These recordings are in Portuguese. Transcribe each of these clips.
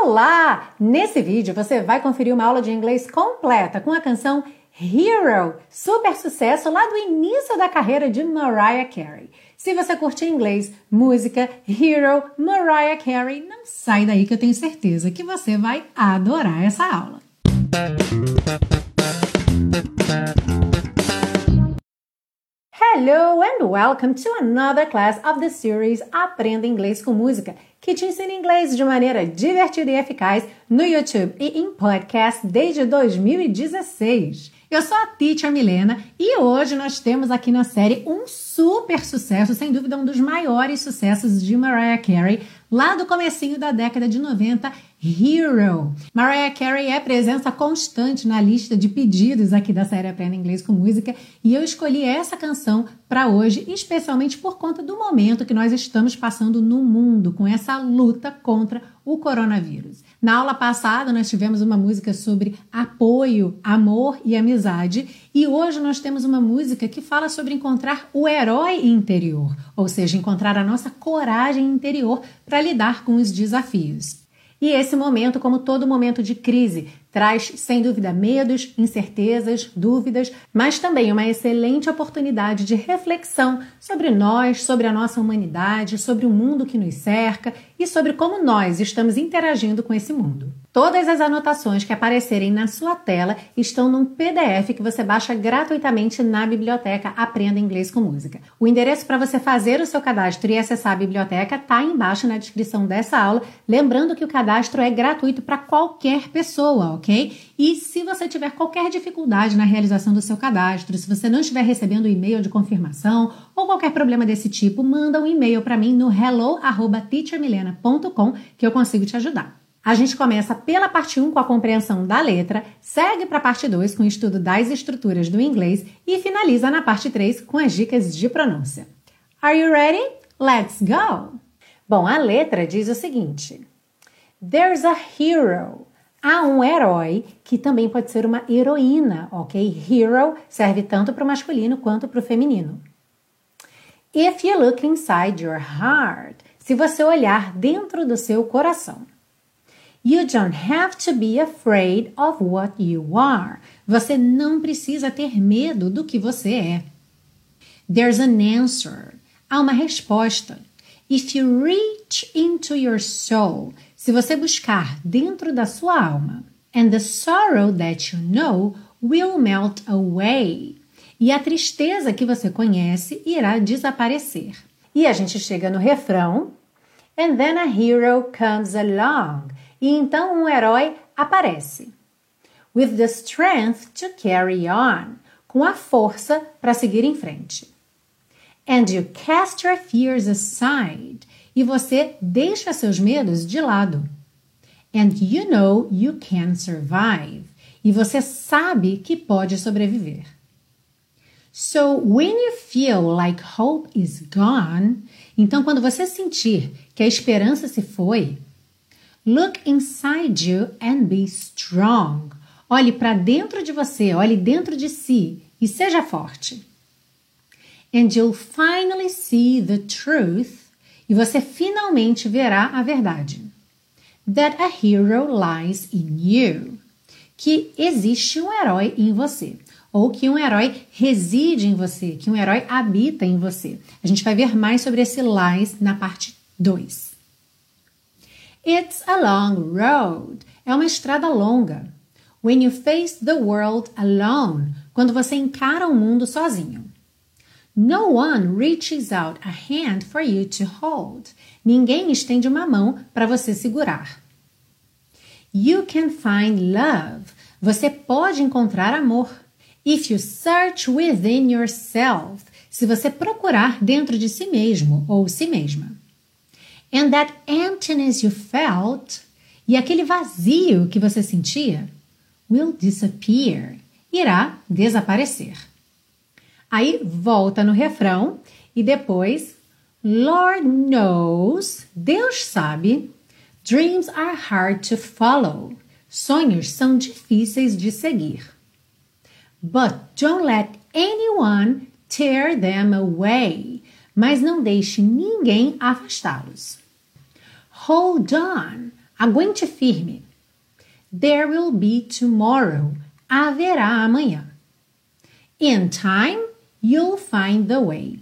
Olá! Nesse vídeo você vai conferir uma aula de inglês completa com a canção Hero, super sucesso lá do início da carreira de Mariah Carey. Se você curte inglês, música, Hero, Mariah Carey, não sai daí que eu tenho certeza que você vai adorar essa aula. Hello and welcome to another class of the series Aprenda Inglês com Música, que te ensina inglês de maneira divertida e eficaz no YouTube e em podcast desde 2016. Eu sou a Teacher Milena e hoje nós temos aqui na série um super sucesso, sem dúvida um dos maiores sucessos de Mariah Carey, lá do comecinho da década de 90, Hero. Mariah Carey é presença constante na lista de pedidos aqui da série Aprenda Inglês com Música e eu escolhi essa canção para hoje, especialmente por conta do momento que nós estamos passando no mundo com essa luta contra o coronavírus. Na aula passada nós tivemos uma música sobre apoio, amor e amizade e hoje nós temos uma música que fala sobre encontrar o herói interior, ou seja, encontrar a nossa coragem interior para lidar com os desafios. E esse momento, como todo momento de crise, traz sem dúvida medos, incertezas, dúvidas, mas também uma excelente oportunidade de reflexão sobre nós, sobre a nossa humanidade, sobre o mundo que nos cerca e sobre como nós estamos interagindo com esse mundo. Todas as anotações que aparecerem na sua tela estão num PDF que você baixa gratuitamente na biblioteca Aprenda Inglês com Música. O endereço para você fazer o seu cadastro e acessar a biblioteca está embaixo na descrição dessa aula. Lembrando que o cadastro é gratuito para qualquer pessoa, ok? E se você tiver qualquer dificuldade na realização do seu cadastro, se você não estiver recebendo o e-mail de confirmação ou qualquer problema desse tipo, manda um e-mail para mim no hello@teachermilena.com que eu consigo te ajudar. A gente começa pela parte 1 com a compreensão da letra, segue para a parte 2 com o estudo das estruturas do inglês e finaliza na parte 3 com as dicas de pronúncia. Are you ready? Let's go! Bom, a letra diz o seguinte: There's a hero. Há um herói que também pode ser uma heroína, ok? Hero serve tanto para o masculino quanto para o feminino. If you look inside your heart, se você olhar dentro do seu coração. You don't have to be afraid of what you are. Você não precisa ter medo do que você é. There's an answer. Há uma resposta. If you reach into your soul, se você buscar dentro da sua alma, and the sorrow that you know will melt away. E a tristeza que você conhece irá desaparecer. E a gente chega no refrão, and then a hero comes along. E então um herói aparece. With the strength to carry on. Com a força para seguir em frente. And you cast your fears aside. E você deixa seus medos de lado. And you know you can survive. E você sabe que pode sobreviver. So when you feel like hope is gone, então quando você sentir que a esperança se foi, Look inside you and be strong. Olhe para dentro de você, olhe dentro de si e seja forte. And you'll finally see the truth. E você finalmente verá a verdade. That a hero lies in you. Que existe um herói em você. Ou que um herói reside em você, que um herói habita em você. A gente vai ver mais sobre esse lies na parte 2. It's a long road. É uma estrada longa. When you face the world alone. Quando você encara o mundo sozinho. No one reaches out a hand for you to hold. Ninguém estende uma mão para você segurar. You can find love. Você pode encontrar amor. If you search within yourself. Se você procurar dentro de si mesmo ou si mesma. And that emptiness you felt, e aquele vazio que você sentia, will disappear, irá desaparecer. Aí volta no refrão e depois, Lord knows, Deus sabe, dreams are hard to follow. Sonhos são difíceis de seguir. But don't let anyone tear them away mas não deixe ninguém afastá-los. Hold on, Aguente firme. There will be tomorrow. Haverá amanhã. In time, you'll find the way.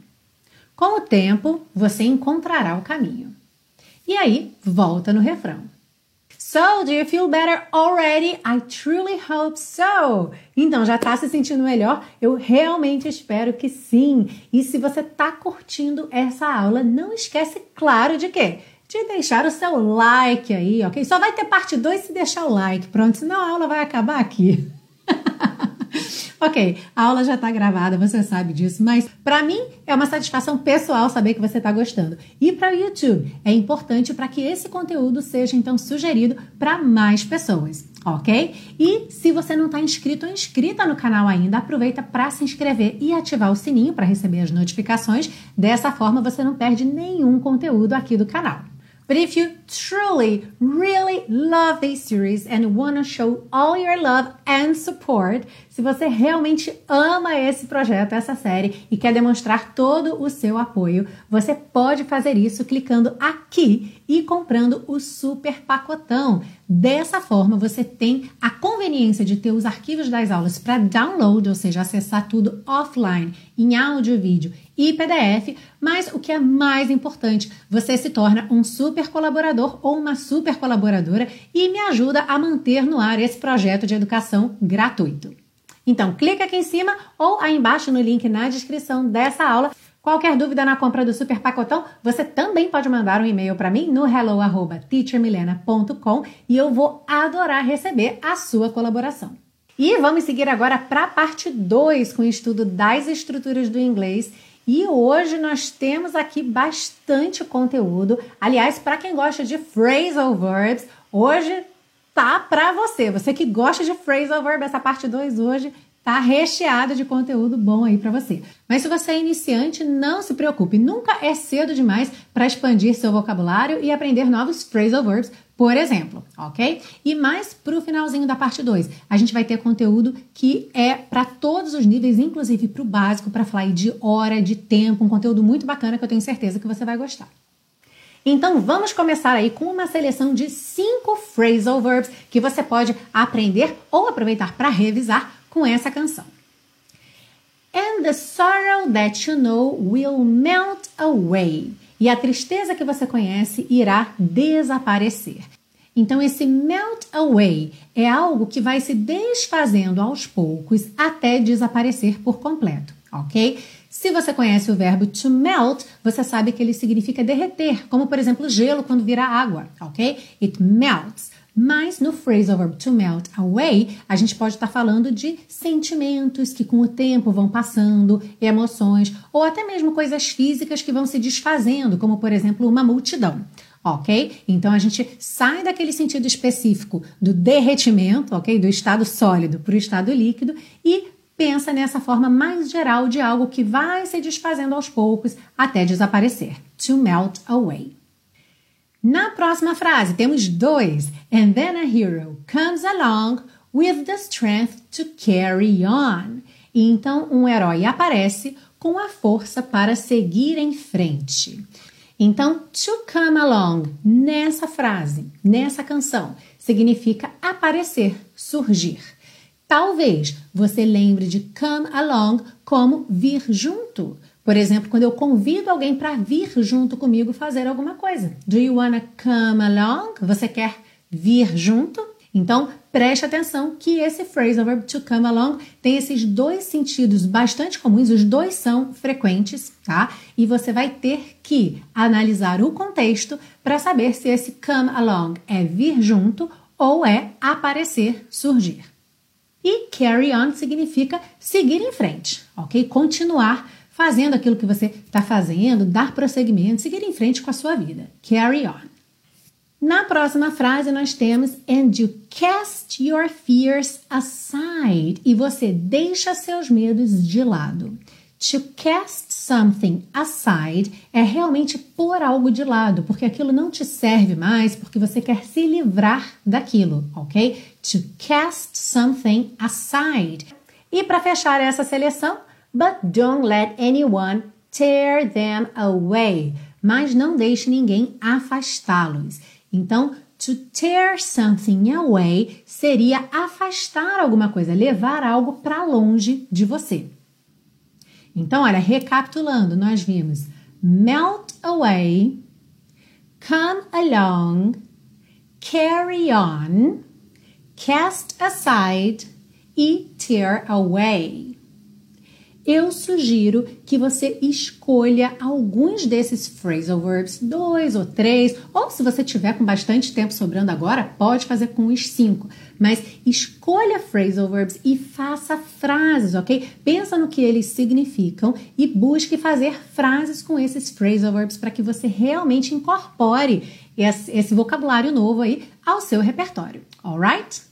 Com o tempo, você encontrará o caminho. E aí, volta no refrão. So, do you feel better already? I truly hope so. Então, já está se sentindo melhor? Eu realmente espero que sim. E se você está curtindo essa aula, não esquece, claro, de quê? De deixar o seu like aí, ok? Só vai ter parte 2 se deixar o like, pronto, senão a aula vai acabar aqui. ok, a aula já está gravada, você sabe disso, mas para mim é uma satisfação pessoal saber que você está gostando. E para o YouTube é importante para que esse conteúdo seja então sugerido para mais pessoas, ok? E se você não está inscrito ou inscrita no canal ainda, aproveita para se inscrever e ativar o sininho para receber as notificações. Dessa forma você não perde nenhum conteúdo aqui do canal. But if you truly, really love this series and want to show all your love and support, se você realmente ama esse projeto, essa série e quer demonstrar todo o seu apoio, você pode fazer isso clicando aqui e comprando o super pacotão. Dessa forma, você tem a conveniência de ter os arquivos das aulas para download, ou seja, acessar tudo offline, em áudio, vídeo e PDF, mas o que é mais importante, você se torna um super colaborador ou uma super colaboradora e me ajuda a manter no ar esse projeto de educação gratuito. Então, clica aqui em cima ou aí embaixo no link na descrição dessa aula. Qualquer dúvida na compra do Super Pacotão, você também pode mandar um e-mail para mim no hello@teachermilena.com e eu vou adorar receber a sua colaboração. E vamos seguir agora para a parte 2 com o estudo das estruturas do inglês e hoje nós temos aqui bastante conteúdo. Aliás, para quem gosta de phrasal verbs, hoje tá para você. Você que gosta de phrasal verb, essa parte 2 hoje tá recheada de conteúdo bom aí para você. Mas se você é iniciante, não se preocupe, nunca é cedo demais para expandir seu vocabulário e aprender novos phrasal verbs, por exemplo, ok? E mais para o finalzinho da parte 2, a gente vai ter conteúdo que é para todos os níveis, inclusive para o básico, para falar de hora, de tempo, um conteúdo muito bacana que eu tenho certeza que você vai gostar. Então vamos começar aí com uma seleção de cinco phrasal verbs que você pode aprender ou aproveitar para revisar com essa canção. And the sorrow that you know will melt away e a tristeza que você conhece irá desaparecer. Então, esse melt away é algo que vai se desfazendo aos poucos até desaparecer por completo, ok? Se você conhece o verbo to melt, você sabe que ele significa derreter, como por exemplo gelo quando vira água, ok? It melts. Mas no phrasal verb to melt away, a gente pode estar falando de sentimentos que com o tempo vão passando, emoções, ou até mesmo coisas físicas que vão se desfazendo, como por exemplo uma multidão. Ok? Então a gente sai daquele sentido específico do derretimento, ok? Do estado sólido para o estado líquido e pensa nessa forma mais geral de algo que vai se desfazendo aos poucos até desaparecer. To melt away. Na próxima frase, temos dois. And then a hero comes along with the strength to carry on. E então, um herói aparece com a força para seguir em frente. Então, to come along, nessa frase, nessa canção, significa aparecer, surgir. Talvez você lembre de come along como vir junto. Por exemplo, quando eu convido alguém para vir junto comigo fazer alguma coisa. Do you wanna come along? Você quer vir junto? Então, preste atenção que esse phrasal verb to come along tem esses dois sentidos bastante comuns, os dois são frequentes, tá? E você vai ter que analisar o contexto para saber se esse come along é vir junto ou é aparecer, surgir. E carry on significa seguir em frente, ok? Continuar fazendo aquilo que você está fazendo, dar prosseguimento, seguir em frente com a sua vida. Carry on. Na próxima frase nós temos and you cast your fears aside e você deixa seus medos de lado. To cast something aside é realmente pôr algo de lado, porque aquilo não te serve mais, porque você quer se livrar daquilo, ok? To cast something aside. E para fechar essa seleção, But don't let anyone tear them away. Mas não deixe ninguém afastá-los. Então, to tear something away seria afastar alguma coisa, levar algo para longe de você. Então, olha, recapitulando, nós vimos melt away, come along, carry on, cast aside e tear away eu sugiro que você escolha alguns desses phrasal verbs, dois ou três, ou se você tiver com bastante tempo sobrando agora, pode fazer com os cinco. Mas escolha phrasal verbs e faça frases, ok? Pensa no que eles significam e busque fazer frases com esses phrasal verbs para que você realmente incorpore esse, vocabulário novo aí ao seu repertório, alright?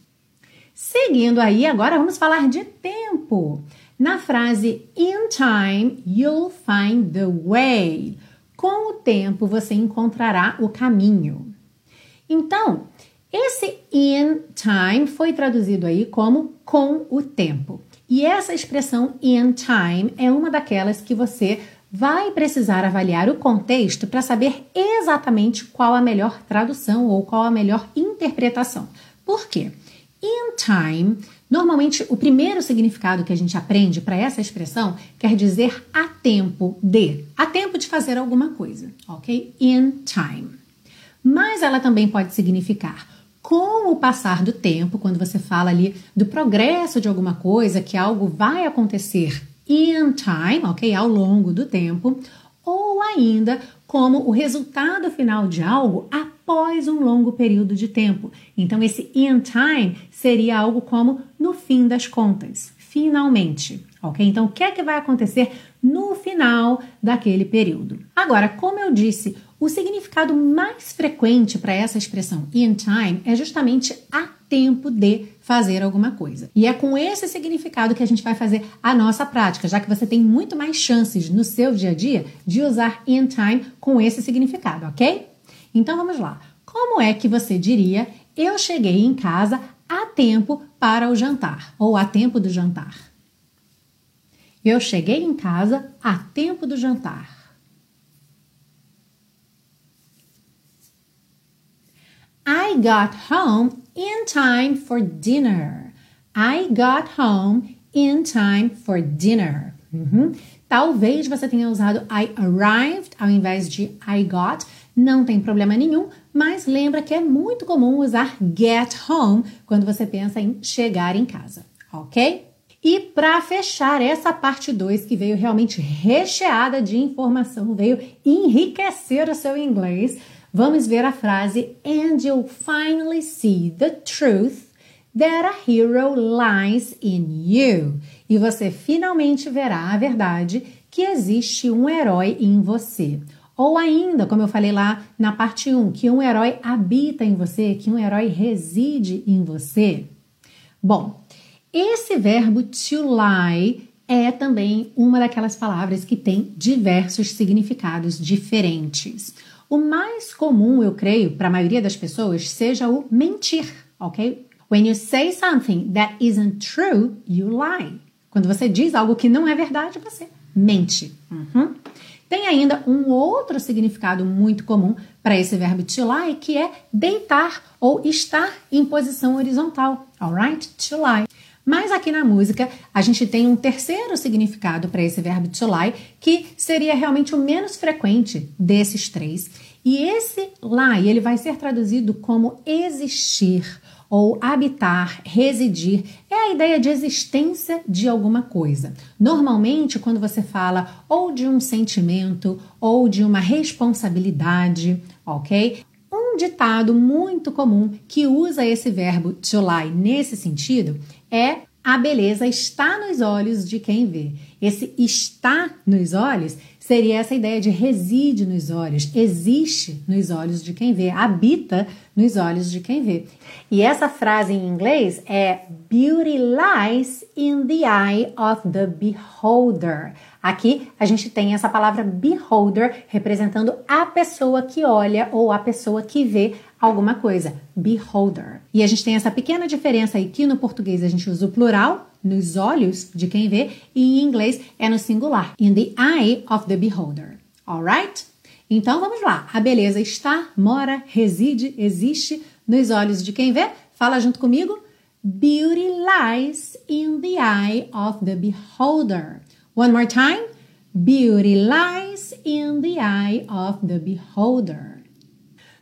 Seguindo aí, agora vamos falar de tempo. Na frase In time you'll find the way. Com o tempo você encontrará o caminho. Então, esse in time foi traduzido aí como com o tempo. E essa expressão in time é uma daquelas que você vai precisar avaliar o contexto para saber exatamente qual a melhor tradução ou qual a melhor interpretação. Por quê? In time Normalmente, o primeiro significado que a gente aprende para essa expressão quer dizer a tempo de, a tempo de fazer alguma coisa, ok? In time. Mas ela também pode significar com o passar do tempo, quando você fala ali do progresso de alguma coisa, que algo vai acontecer in time, ok? Ao longo do tempo, ou ainda como o resultado final de algo após um longo período de tempo. Então, esse in time seria algo como no fim das contas, finalmente. Ok? Então, o que é que vai acontecer no final daquele período? Agora, como eu disse, o significado mais frequente para essa expressão in time é justamente a tempo de fazer alguma coisa. E é com esse significado que a gente vai fazer a nossa prática, já que você tem muito mais chances no seu dia a dia de usar in time com esse significado, ok? Então vamos lá. Como é que você diria eu cheguei em casa a tempo para o jantar ou a tempo do jantar? Eu cheguei em casa a tempo do jantar. I got home in time for dinner. I got home in time for dinner. Uhum. Talvez você tenha usado I arrived ao invés de I got. Não tem problema nenhum, mas lembra que é muito comum usar get home quando você pensa em chegar em casa, ok? E para fechar essa parte 2, que veio realmente recheada de informação, veio enriquecer o seu inglês, vamos ver a frase And you'll finally see the truth that a hero lies in you. E você finalmente verá a verdade que existe um herói em você. Ou ainda, como eu falei lá na parte 1, que um herói habita em você, que um herói reside em você. Bom, esse verbo to lie é também uma daquelas palavras que tem diversos significados diferentes. O mais comum, eu creio, para a maioria das pessoas, seja o mentir, ok? When you say something that isn't true, you lie. Quando você diz algo que não é verdade, você mente. Uhum. Tem ainda um outro significado muito comum para esse verbo to lie, que é deitar ou estar em posição horizontal, alright? To lie. Mas aqui na música a gente tem um terceiro significado para esse verbo to lie, que seria realmente o menos frequente desses três. E esse lie, ele vai ser traduzido como existir ou habitar, residir, é a ideia de existência de alguma coisa. Normalmente, quando você fala ou de um sentimento ou de uma responsabilidade, ok? Um ditado muito comum que usa esse verbo to lie nesse sentido é a beleza está nos olhos de quem vê. Esse está nos olhos seria essa ideia de reside nos olhos, existe nos olhos de quem vê, habita nos olhos de quem vê. E essa frase em inglês é Beauty lies in the eye of the beholder. Aqui a gente tem essa palavra beholder representando a pessoa que olha ou a pessoa que vê alguma coisa. Beholder. E a gente tem essa pequena diferença aí que no português a gente usa o plural nos olhos de quem vê e em inglês é no singular. In the eye of the beholder. Alright? Então vamos lá. A beleza está, mora, reside, existe nos olhos de quem vê. Fala junto comigo. Beauty lies in the eye of the beholder. One more time. Beauty lies in the eye of the beholder.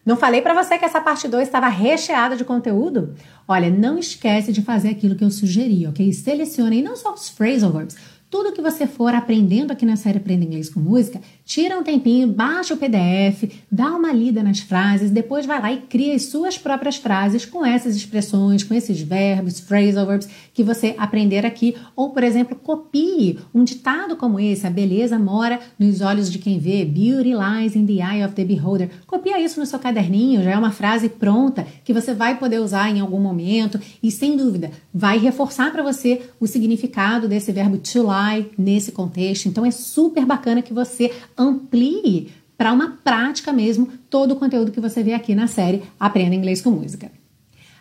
Não falei para você que essa parte 2 estava recheada de conteúdo? Olha, não esquece de fazer aquilo que eu sugeri, ok? Selecione não só os phrasal verbs, tudo que você for aprendendo aqui na série Aprenda Inglês com Música, tira um tempinho, baixa o PDF, dá uma lida nas frases, depois vai lá e cria as suas próprias frases com essas expressões, com esses verbos, phrasal verbs que você aprender aqui. Ou, por exemplo, copie um ditado como esse: a beleza mora nos olhos de quem vê, beauty lies in the eye of the beholder. Copia isso no seu caderninho, já é uma frase pronta que você vai poder usar em algum momento e, sem dúvida, vai reforçar para você o significado desse verbo to lie nesse contexto. Então é super bacana que você amplie para uma prática mesmo todo o conteúdo que você vê aqui na série Aprenda Inglês com Música.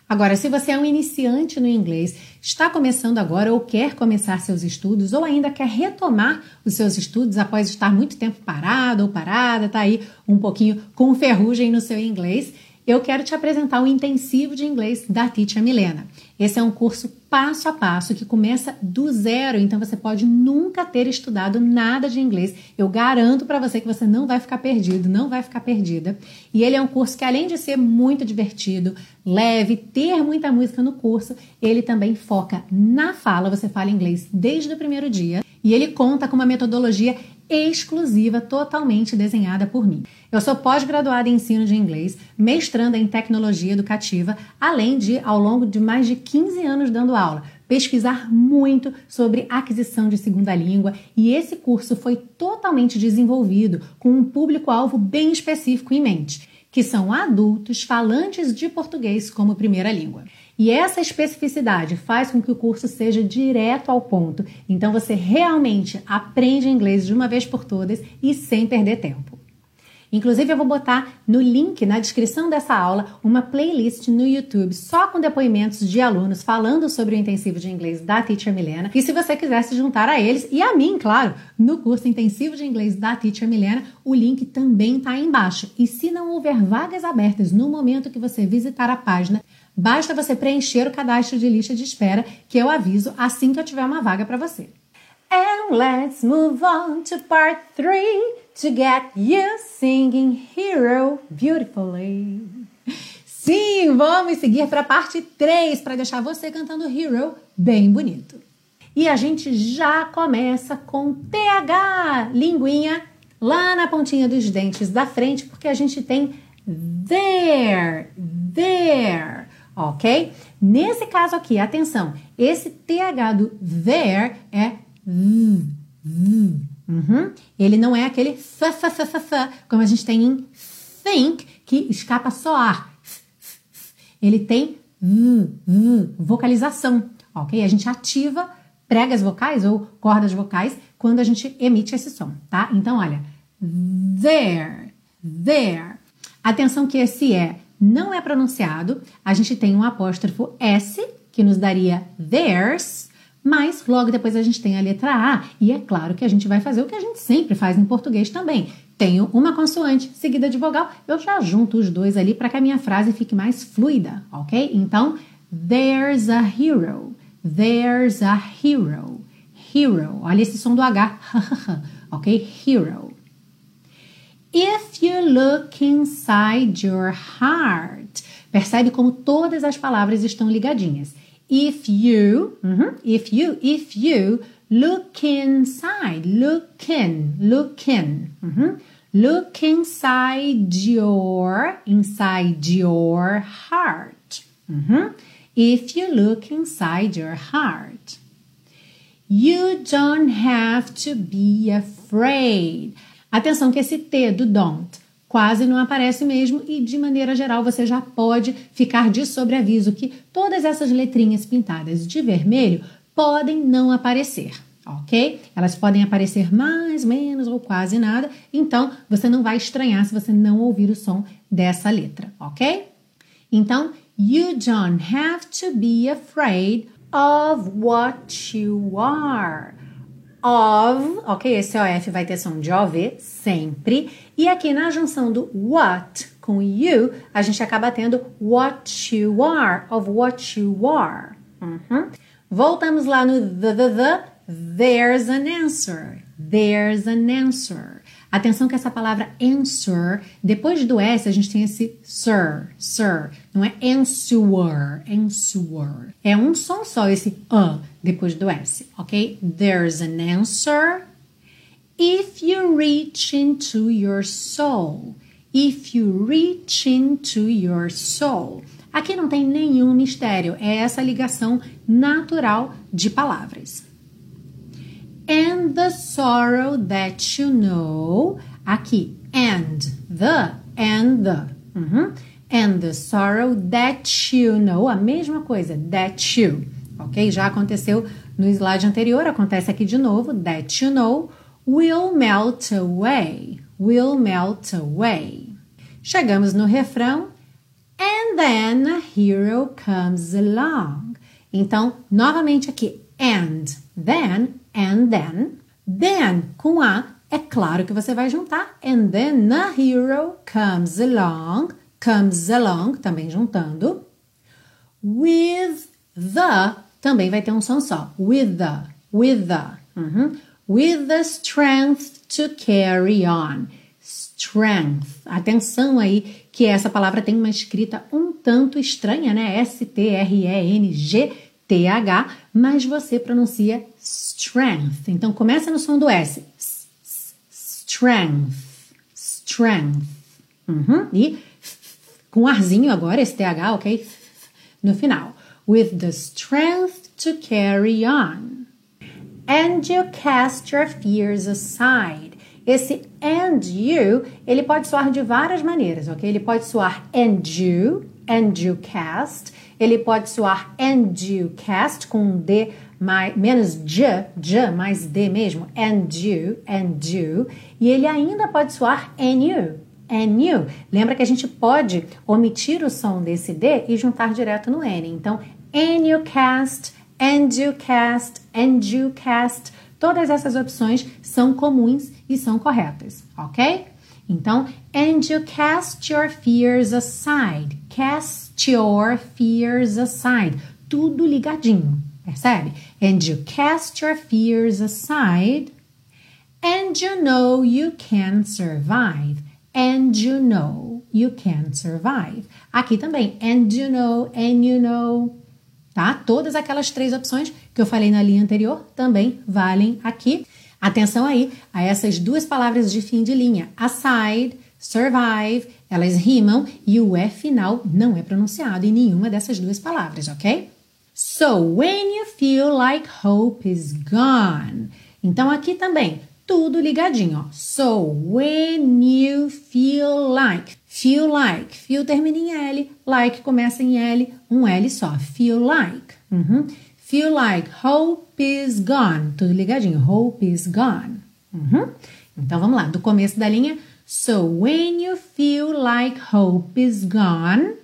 Agora, se você é um iniciante no inglês, está começando agora ou quer começar seus estudos ou ainda quer retomar os seus estudos após estar muito tempo parado ou parada, tá aí um pouquinho com ferrugem no seu inglês, eu quero te apresentar o intensivo de inglês da Teacher Milena. Esse é um curso passo a passo que começa do zero, então você pode nunca ter estudado nada de inglês. Eu garanto para você que você não vai ficar perdido, não vai ficar perdida. E ele é um curso que além de ser muito divertido, leve, ter muita música no curso, ele também foca na fala, você fala inglês desde o primeiro dia, e ele conta com uma metodologia exclusiva, totalmente desenhada por mim. Eu sou pós-graduada em ensino de inglês, mestranda em tecnologia educativa, além de, ao longo de mais de 15 anos dando aula, pesquisar muito sobre aquisição de segunda língua e esse curso foi totalmente desenvolvido com um público-alvo bem específico em mente, que são adultos falantes de português como primeira língua. E essa especificidade faz com que o curso seja direto ao ponto. Então você realmente aprende inglês de uma vez por todas e sem perder tempo. Inclusive, eu vou botar no link na descrição dessa aula uma playlist no YouTube só com depoimentos de alunos falando sobre o intensivo de inglês da Teacher Milena. E se você quiser se juntar a eles e a mim, claro, no curso intensivo de inglês da Teacher Milena, o link também está aí embaixo. E se não houver vagas abertas no momento que você visitar a página, Basta você preencher o cadastro de lista de espera que eu aviso assim que eu tiver uma vaga para você. And let's move on to part 3 to get you singing Hero beautifully. Sim, vamos seguir para a parte 3 para deixar você cantando Hero bem bonito. E a gente já começa com TH, linguinha lá na pontinha dos dentes da frente, porque a gente tem there, there ok? Nesse caso aqui, atenção, esse TH do there é v, v. Uhum. Ele não é aquele como a gente tem em think, que escapa só ar. Ele tem vocalização, ok? A gente ativa pregas vocais ou cordas vocais quando a gente emite esse som, tá? Então, olha, there, there. Atenção que esse é não é pronunciado, a gente tem um apóstrofo S, que nos daria theirs, mas logo depois a gente tem a letra A, e é claro que a gente vai fazer o que a gente sempre faz em português também. Tenho uma consoante seguida de vogal, eu já junto os dois ali para que a minha frase fique mais fluida, ok? Então, there's a hero, there's a hero, hero. Olha esse som do H, ok? Hero. If you look inside your heart. Percebe como todas as palavras estão ligadinhas. If you, -huh, if you, if you look inside, look in, look in. -huh, look inside your, inside your heart. -huh, if you look inside your heart. You don't have to be afraid. Atenção que esse T do don't quase não aparece mesmo e de maneira geral você já pode ficar de sobreaviso que todas essas letrinhas pintadas de vermelho podem não aparecer, ok? Elas podem aparecer mais, menos ou quase nada, então você não vai estranhar se você não ouvir o som dessa letra, ok? Então, you don't have to be afraid of what you are of, ok? Esse OF vai ter som de OV sempre. E aqui na junção do what com you, a gente acaba tendo what you are, of what you are. Uhum. Voltamos lá no the, the, the. There's an answer. There's an answer. Atenção que essa palavra answer, depois do S, a gente tem esse sir, sir. Não é answer, answer. É um som só, esse a depois do S, ok? There's an answer. If you reach into your soul. If you reach into your soul. Aqui não tem nenhum mistério, é essa ligação natural de palavras and the sorrow that you know. Aqui, and the, and the. Uhum. And the sorrow that you know. A mesma coisa, that you. Ok? Já aconteceu no slide anterior, acontece aqui de novo. That you know will melt away. Will melt away. Chegamos no refrão. And then a hero comes along. Então, novamente aqui, and then and then. Then, com A, é claro que você vai juntar. And then the hero comes along. Comes along, também juntando. With the, também vai ter um som só. With the, with the. Uhum. With the strength to carry on. Strength. Atenção aí que essa palavra tem uma escrita um tanto estranha, né? S-T-R-E-N-G TH, mas você pronuncia strength. Então começa no som do S. Strength. Strength. Uhum. E com arzinho agora, esse TH, ok? No final. With the strength to carry on. And you cast your fears aside. Esse and you, ele pode soar de várias maneiras, ok? Ele pode soar and you, and you cast. Ele pode soar and you cast com um D mais, menos J, J mais D mesmo, and you. E ele ainda pode soar and you. Lembra que a gente pode omitir o som desse D e juntar direto no N. Então, and you cast, and you cast, and you cast. Todas essas opções são comuns e são corretas, ok? Então, and you cast your fears aside. Cast your fears aside. Tudo ligadinho, percebe? And you cast your fears aside. And you know you can survive. And you know you can survive. Aqui também, and you know, and you know. Tá? Todas aquelas três opções que eu falei na linha anterior também valem aqui. Atenção aí a essas duas palavras de fim de linha, aside, survive, elas rimam e o E final não é pronunciado em nenhuma dessas duas palavras, ok? So, when you feel like hope is gone. Então, aqui também, tudo ligadinho, ó. So, when you feel like. Feel like. Feel termina em L, like começa em L, um L só. Feel like. Uhum. Feel like hope is gone. Tudo ligadinho. Hope is gone. Uhum. Então vamos lá. Do começo da linha. So when you feel like hope is gone,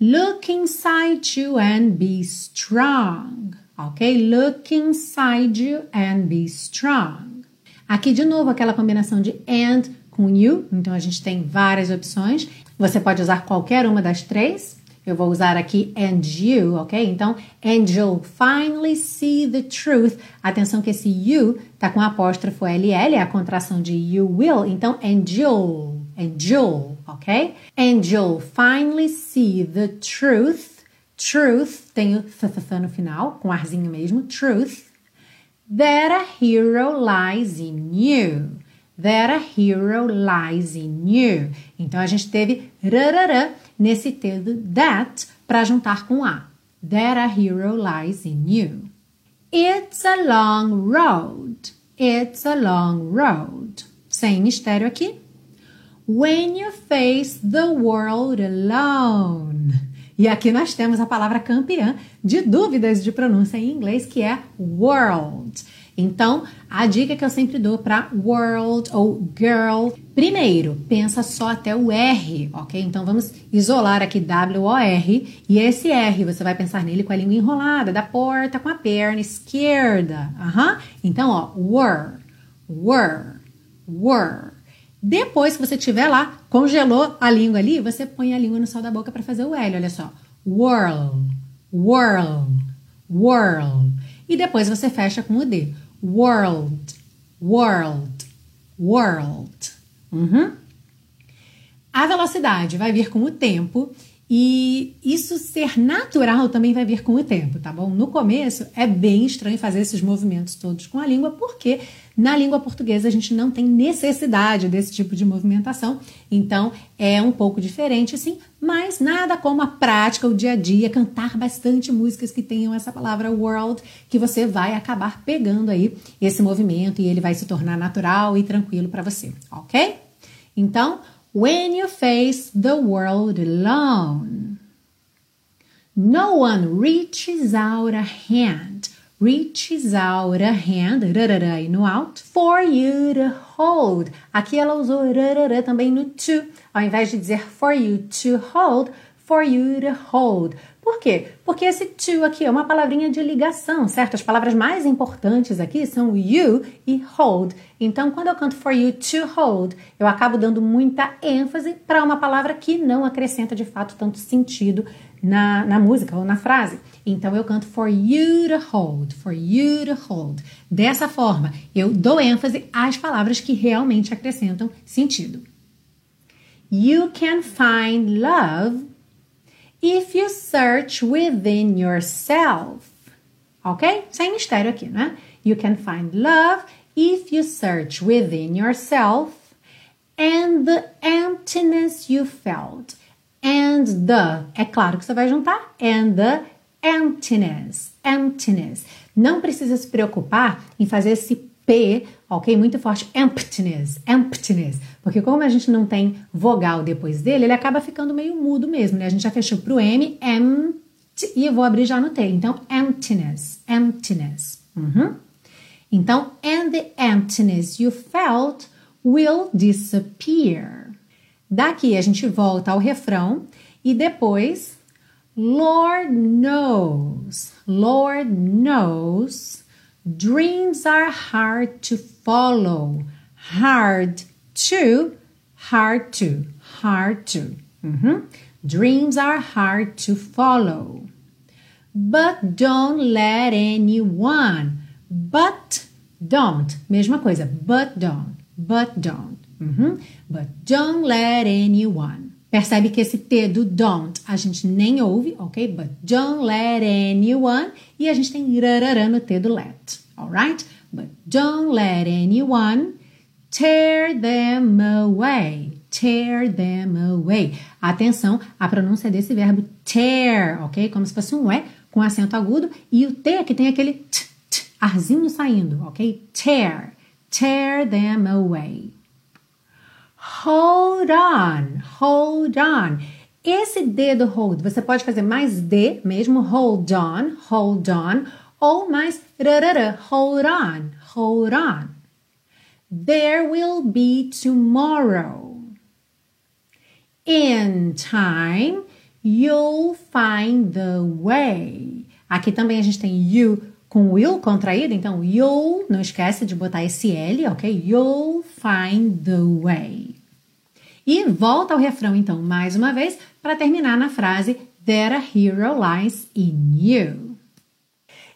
look inside you and be strong. Ok? Look inside you and be strong. Aqui de novo aquela combinação de and com you. Então a gente tem várias opções. Você pode usar qualquer uma das três. Eu vou usar aqui and you, ok? Então, and you'll finally see the truth. Atenção que esse you tá com apóstrofo LL, é a contração de you will. Então, and you'll, and you'll, ok? And you'll finally see the truth. Truth, tem o th no final, com arzinho mesmo. Truth. That a hero lies in you. That a hero lies in you. Então, a gente teve rarará nesse dedo that para juntar com a. That a hero lies in you. It's a long road. It's a long road. Sem mistério aqui. When you face the world alone. E aqui nós temos a palavra campeã de dúvidas de pronúncia em inglês, que é world. Então, a dica que eu sempre dou para world ou girl, primeiro, pensa só até o R, ok? Então vamos isolar aqui W-O-R e esse R você vai pensar nele com a língua enrolada, da porta com a perna esquerda. Uhum. Então, ó, were, were, were. Depois que você tiver lá, congelou a língua ali, você põe a língua no céu da boca para fazer o L, olha só. Whirl, whirl, whirl. E depois você fecha com o D. World, world, world. Uhum. A velocidade vai vir com o tempo e isso ser natural também vai vir com o tempo, tá bom? No começo é bem estranho fazer esses movimentos todos com a língua, porque na língua portuguesa a gente não tem necessidade desse tipo de movimentação, então é um pouco diferente, sim, mas nada como a prática, o dia a dia, cantar bastante músicas que tenham essa palavra world, que você vai acabar pegando aí esse movimento e ele vai se tornar natural e tranquilo para você, ok? Então, when you face the world alone. No one reaches out a hand, reaches out a hand, rarará no alto, for you to hold. Aqui ela usou rarará também no to, ao invés de dizer for you to hold, for you to hold. Por quê? Porque esse to aqui é uma palavrinha de ligação, certo? As palavras mais importantes aqui são you e hold. Então, quando eu canto for you to hold, eu acabo dando muita ênfase para uma palavra que não acrescenta de fato tanto sentido na, na música ou na frase. Então, eu canto for you to hold, for you to hold. Dessa forma, eu dou ênfase às palavras que realmente acrescentam sentido. You can find love if you search within yourself. Ok? Sem mistério aqui, né? You can find love if you search within yourself and the emptiness you felt. And the, é claro que você vai juntar, and the emptiness, emptiness. Não precisa se preocupar em fazer esse P, ok? Muito forte. Emptiness, emptiness. Porque como a gente não tem vogal depois dele, ele acaba ficando meio mudo mesmo, né? A gente já fechou pro M, M, e eu vou abrir já no T. Então, emptiness, emptiness. Uhum. Então, and the emptiness you felt will disappear. Daqui a gente volta ao refrão e depois, Lord knows, Lord knows Dreams are hard to follow. Hard to, hard to, hard to. Uhum. Dreams are hard to follow. But don't let anyone. But don't. Mesma coisa. But don't. But don't. Uhum. But don't let anyone. Percebe que esse T do don't a gente nem ouve, ok? But don't let anyone. E a gente tem rarará no T do let, alright? But don't let anyone tear them away. Tear them away. Atenção à pronúncia desse verbo tear, ok? Como se fosse um E com acento agudo. E o T que tem aquele t, t, arzinho saindo, ok? Tear. Tear them away. Hold on, hold on. Esse D do hold, você pode fazer mais D mesmo, hold on, hold on, ou mais rarara, hold on, hold on. There will be tomorrow. In time, you'll find the way. Aqui também a gente tem you com will contraído, então you'll, não esquece de botar esse L, ok? You'll find the way. E volta ao refrão, então, mais uma vez, para terminar na frase That a hero lies in you.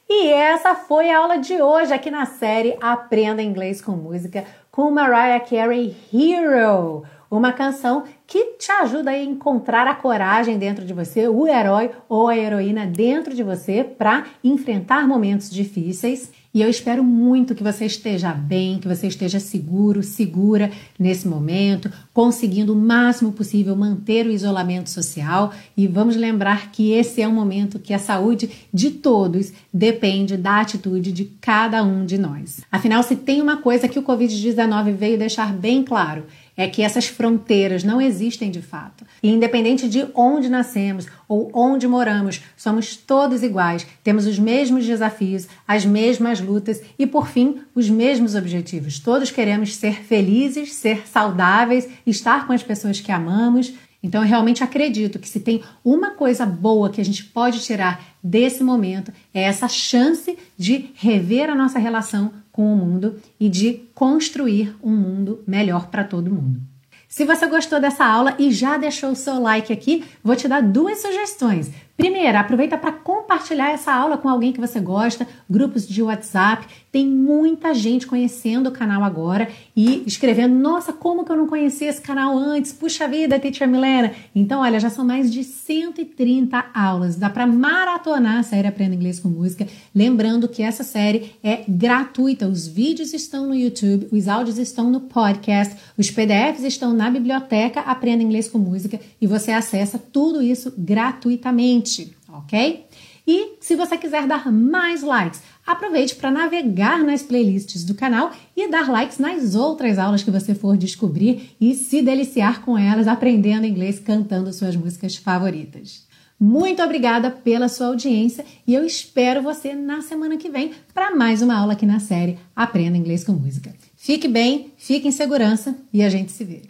E essa foi a aula de hoje aqui na série Aprenda Inglês com Música com Mariah Carey Hero, uma canção que te ajuda a encontrar a coragem dentro de você, o herói ou a heroína dentro de você para enfrentar momentos difíceis e eu espero muito que você esteja bem, que você esteja seguro, segura nesse momento, conseguindo o máximo possível manter o isolamento social. E vamos lembrar que esse é um momento que a saúde de todos depende da atitude de cada um de nós. Afinal, se tem uma coisa que o Covid-19 veio deixar bem claro, é que essas fronteiras não existem de fato. E independente de onde nascemos ou onde moramos, somos todos iguais, temos os mesmos desafios, as mesmas lutas e, por fim, os mesmos objetivos. Todos queremos ser felizes, ser saudáveis, estar com as pessoas que amamos. Então, eu realmente acredito que se tem uma coisa boa que a gente pode tirar desse momento, é essa chance de rever a nossa relação com o mundo e de construir um mundo melhor para todo mundo. Se você gostou dessa aula e já deixou o seu like aqui, vou te dar duas sugestões. Primeira, aproveita para compartilhar essa aula com alguém que você gosta, grupos de WhatsApp. Tem muita gente conhecendo o canal agora e escrevendo: Nossa, como que eu não conhecia esse canal antes? Puxa vida, Teacher Milena! Então, olha, já são mais de 130 aulas. Dá para maratonar a série Aprenda Inglês com Música. Lembrando que essa série é gratuita. Os vídeos estão no YouTube, os áudios estão no podcast, os PDFs estão na biblioteca Aprenda Inglês com Música e você acessa tudo isso gratuitamente ok? E se você quiser dar mais likes, aproveite para navegar nas playlists do canal e dar likes nas outras aulas que você for descobrir e se deliciar com elas aprendendo inglês cantando suas músicas favoritas. Muito obrigada pela sua audiência e eu espero você na semana que vem para mais uma aula aqui na série Aprenda Inglês com Música. Fique bem, fique em segurança e a gente se vê.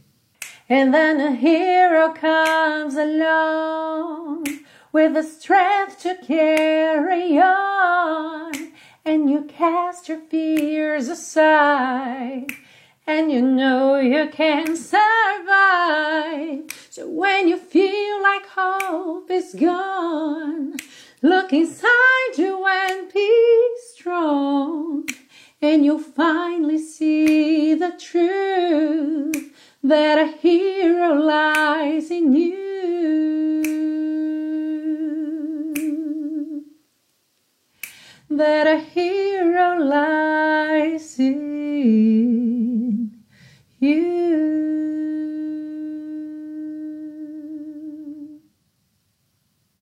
And then a hero comes along. with the strength to carry on. And you cast your fears aside, and you know you can survive. So when you feel like hope is gone, look inside you and be strong, and you'll finally see the truth that a hero lies in you. that a hero lies in you.